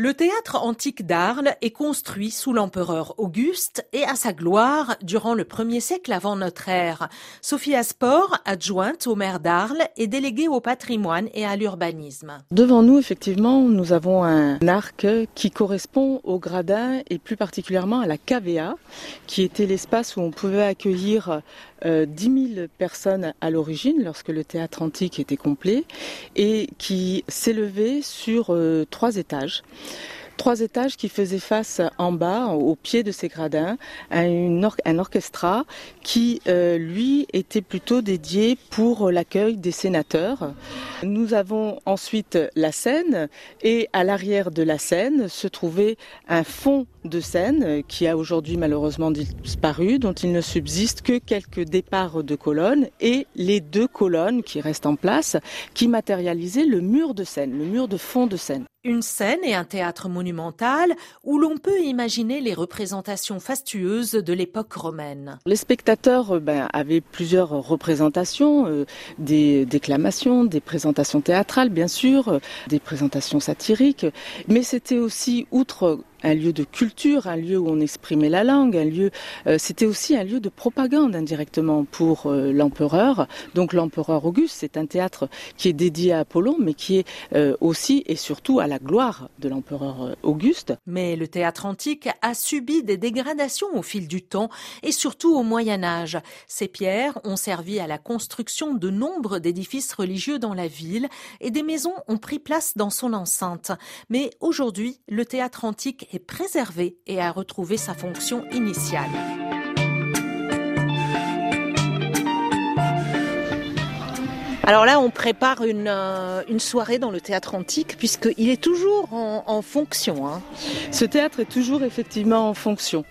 Le théâtre antique d'Arles est construit sous l'empereur Auguste et à sa gloire durant le premier siècle avant notre ère. Sophie Asport, adjointe au maire d'Arles, est déléguée au patrimoine et à l'urbanisme. Devant nous, effectivement, nous avons un arc qui correspond au gradin et plus particulièrement à la cavea, qui était l'espace où on pouvait accueillir euh, 10 000 personnes à l'origine lorsque le théâtre antique était complet et qui s'élevait sur euh, trois étages trois étages qui faisaient face en bas, au pied de ces gradins, à un orchestra qui, euh, lui, était plutôt dédié pour l'accueil des sénateurs. Nous avons ensuite la scène et à l'arrière de la scène se trouvait un fond de scène qui a aujourd'hui malheureusement disparu, dont il ne subsiste que quelques départs de colonnes et les deux colonnes qui restent en place qui matérialisaient le mur de scène, le mur de fond de scène. Une scène et un théâtre monumental où l'on peut imaginer les représentations fastueuses de l'époque romaine. Les spectateurs euh, ben, avaient plusieurs représentations, euh, des déclamations, des présentations théâtrales bien sûr, euh, des présentations satiriques, mais c'était aussi, outre un lieu de culture, un lieu où on exprimait la langue, un lieu. Euh, c'était aussi un lieu de propagande indirectement pour euh, l'empereur. Donc l'empereur Auguste, c'est un théâtre qui est dédié à Apollon, mais qui est euh, aussi et surtout à la gloire de l'empereur Auguste. Mais le théâtre antique a subi des dégradations au fil du temps et surtout au Moyen Âge. Ces pierres ont servi à la construction de nombre d'édifices religieux dans la ville et des maisons ont pris place dans son enceinte. Mais aujourd'hui, le théâtre antique est préservé et a retrouvé sa fonction initiale. Alors là, on prépare une, euh, une soirée dans le théâtre antique puisqu'il est toujours en, en fonction. Hein. Ce théâtre est toujours effectivement en fonction.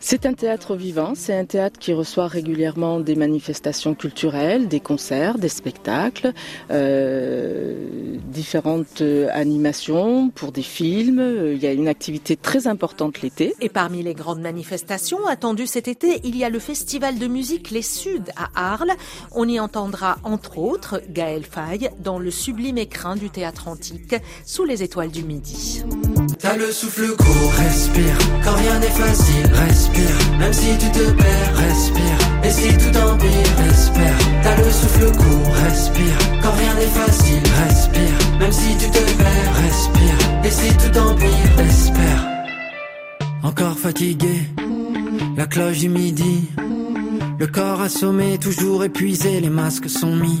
C'est un théâtre vivant, c'est un théâtre qui reçoit régulièrement des manifestations culturelles, des concerts, des spectacles, euh, différentes euh, animations pour des films. Il y a une activité très importante l'été. Et parmi les grandes manifestations attendues cet été, il y a le festival de musique Les Suds à Arles. On y entendra entre autres Gaël Faye dans le sublime écrin du théâtre antique sous les étoiles du midi. T'as le souffle court, respire, quand rien n'est facile, respire, même si tu te perds, respire, et si tout empire, espère. T'as le souffle court, respire, quand rien n'est facile, respire, même si tu te perds, respire, et si tout empire, espère. Encore fatigué, la cloche du midi, le corps assommé, toujours épuisé, les masques sont mis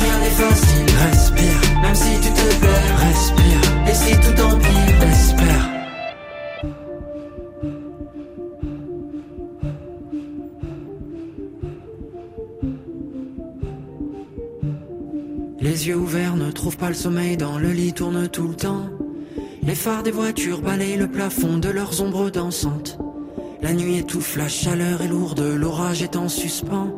Les yeux ouverts ne trouvent pas le sommeil Dans le lit tourne tout le temps Les phares des voitures balayent le plafond De leurs ombres dansantes la nuit étouffe, la chaleur est lourde, l'orage est en suspens.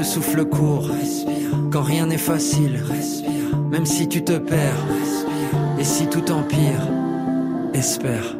le souffle court, respire, quand rien n'est facile, respire, même si tu te perds, respire, et si tout empire, espère.